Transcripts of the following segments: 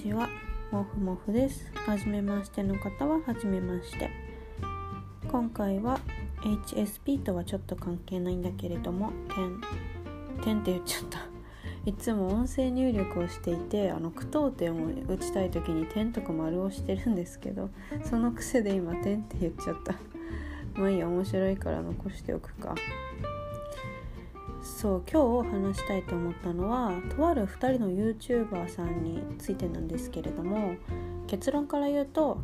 ちは。もふもふです。はじめましての方ははじめまして。今回は HSP とはちょっと関係ないんだけれども点点って言っちゃった。いつも音声入力をしていてあの句読点を打ちたい時に点とか丸をしてるんですけどその癖で今点って言っちゃった。まあいいや面白いから残しておくか。そう今日話したいと思ったのはとある2人の YouTuber さんについてなんですけれども結論から言うと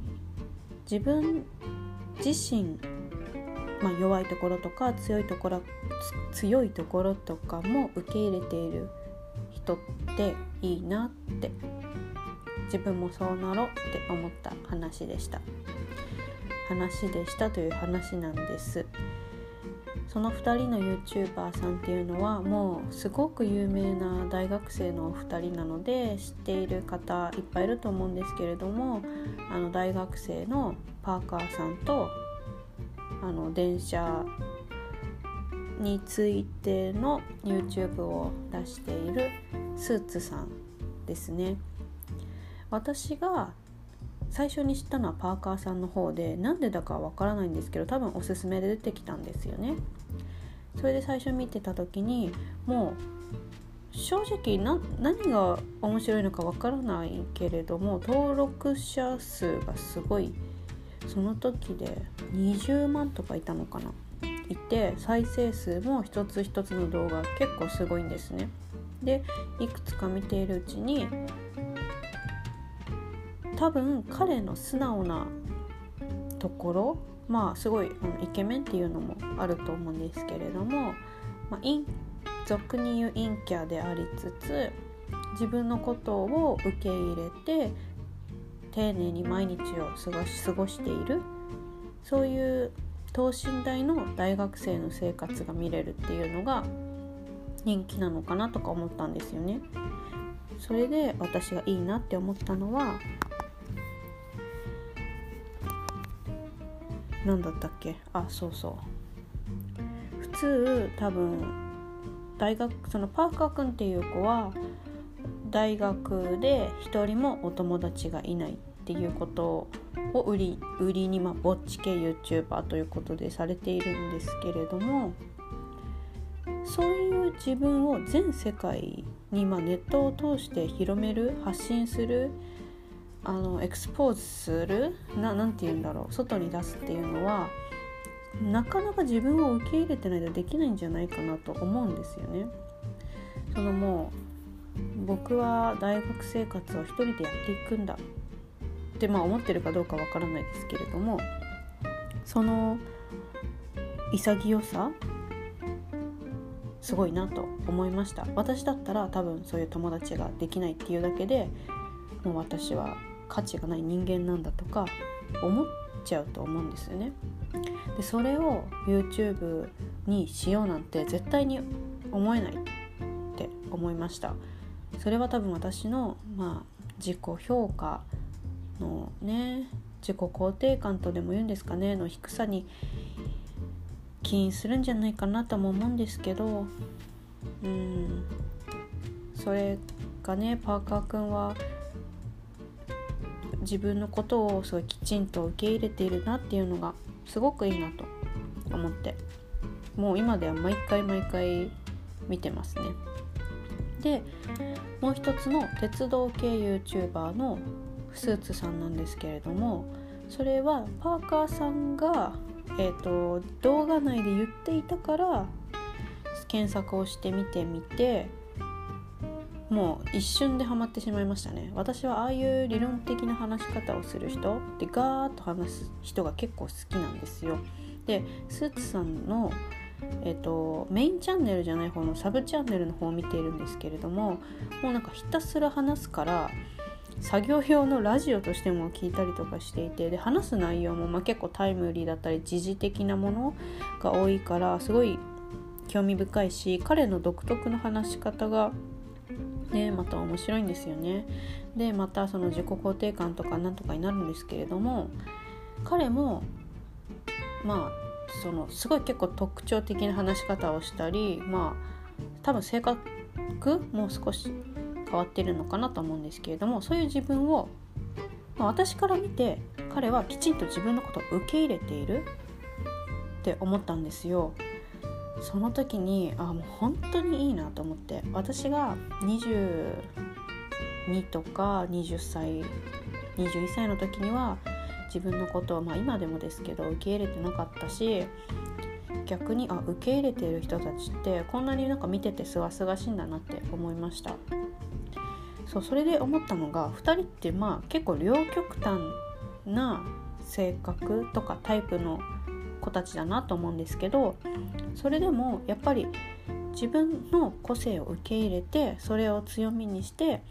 自分自身、まあ、弱いところとか強いところ強いところとかも受け入れている人っていいなって自分もそうなろうって思った話でした話でしたという話なんです。その2人の YouTuber さんっていうのはもうすごく有名な大学生のお二人なので知っている方いっぱいいると思うんですけれどもあの大学生のパーカーさんとあの電車についての YouTube を出しているスーツさんですね。私が最初に知ったのはパーカーさんの方でなんでだかわからないんですけど多分おすすめで出てきたんですよね。それで最初見てた時にもう正直な何が面白いのかわからないけれども登録者数がすごいその時で20万とかいたのかないて再生数も一つ一つの動画結構すごいんですね。でいくつか見ているうちに多分彼の素直なところまあすごいイケメンっていうのもあると思うんですけれども、まあ、俗に言う陰キャでありつつ自分のことを受け入れて丁寧に毎日を過ごし過ごしているそういう等身大の大学生の生活が見れるっていうのが人気なのかなとか思ったんですよね。それで私がいいなって思ったのは何だったっけ？あそうそう。普通多分大学そのパーカー君っていう子は大学で一人もお友達がいないっていうことを売り売りにまあぼっち系 YouTuber ということでされているんですけれどもそういう自分を全世界にまあネットを通して広める発信するあのエクスポーズする何て言うんだろう外に出すっていうのはなかなか自分を受け入れてないとできないんじゃないかなと思うんですよね。そのもう僕は大学生活を一人でやっていくんだってまあ思ってるかどうかわからないですけれどもその潔さすごいなと思いました私だったら多分そういう友達ができないっていうだけでもう私は価値がない人間なんだとか思っちゃうと思うんですよね。でそれを YouTube にしようなんて絶対に思えないって思いました。それは多分私の、まあ、自己評価のね自己肯定感とでも言うんですかねの低さに起因するんじゃないかなとも思うんですけどうんそれがねパーカー君は自分のことをすごいきちんと受け入れているなっていうのがすごくいいなと思って。もう今では毎回毎回見てますね。でもう一つの鉄道系 YouTuber のスーツさんなんですけれどもそれはパーカーさんが、えーと、動画内で言っていたから検索をしてみてみてもう一瞬でハマってしまいましたね。私はああいう理論的な話し方をする人でガーッと話す人が結構好きなんですよ。でスーツさんのえーと、メインチャンネルじゃない方のサブチャンネルの方を見ているんですけれどももうなんかひたすら話すから作業用のラジオとしても聞いたりとかしていてで話す内容もま結構タイムリーだったり時事的なものが多いからすごい興味深いし彼の独特の話し方がねまた面白いんですよね。でまたその自己肯定感とかなんとかになるんですけれども彼もまあそのすごい結構特徴的な話し方をしたりまあ多分性格も少し変わってるのかなと思うんですけれどもそういう自分を、まあ、私から見て彼はきちんと自分のことを受け入れているって思ったんですよ。その時にあもう本当にいいなと思って。私が22とか20歳21歳の時には自分のことを、まあ、今でもですけど受け入れてなかったし逆にあ受け入れている人たちってこんなになんか見ててすがすがしいんだなって思いました。そうそれで思ったのが2人ってまあ結構両極端な性格とかタイプの子たちだなと思うんですけどそれでもやっぱり自分の個性を受け入れてそれを強みにして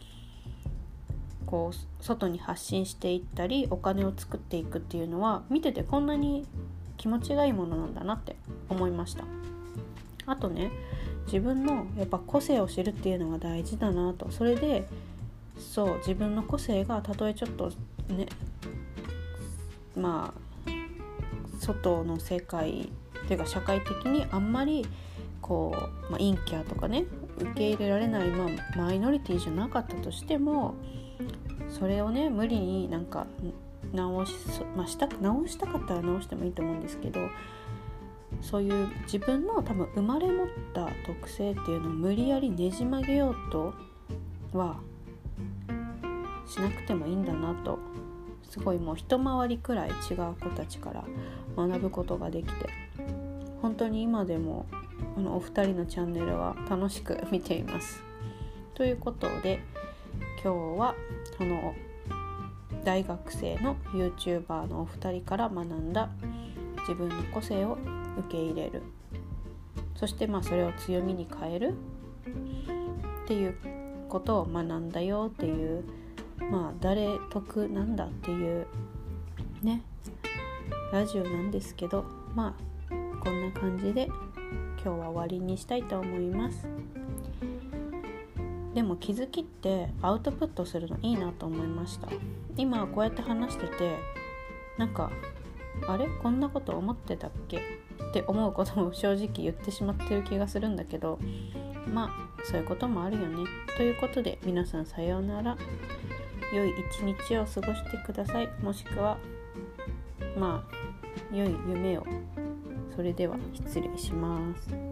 こう外に発信していったりお金を作っていくっていうのは見ててこんなに気持ちがいいものなんだなって思いました。あとね自分のやっぱ個性を知るっていうのが大事だなと。それでそう自分の個性がたとえちょっとねまあ外の世界っていうか社会的にあんまりこう、まあ、陰キャとかね受け入れられない、まあ、マイノリティじゃなかったとしてもそれをね無理になんか直し,、まあ、した直したかったら直してもいいと思うんですけどそういう自分の多分生まれ持った特性っていうのを無理やりねじ曲げようとはしなくてもいいんだなとすごいもう一回りくらい違う子たちから学ぶことができて本当に今でもあのお二人のチャンネルは楽しく見ています。ということで今日はその大学生の YouTuber のお二人から学んだ自分の個性を受け入れるそしてまあそれを強みに変えるっていうことを学んだよっていうまあ誰得なんだっていうねラジオなんですけどまあこんな感じで今日は終わりにしたいと思います。でも気づきってアウトプットするのいいなと思いました。今こうやって話しててなんかあれ？こんなこと思ってたっけ？って思うことも正直言ってしまってる気がするんだけどまあそういうこともあるよね。ということで皆さんさようなら。良い一日を過ごしてくださいもしくはまあ良い夢をそれでは失礼します。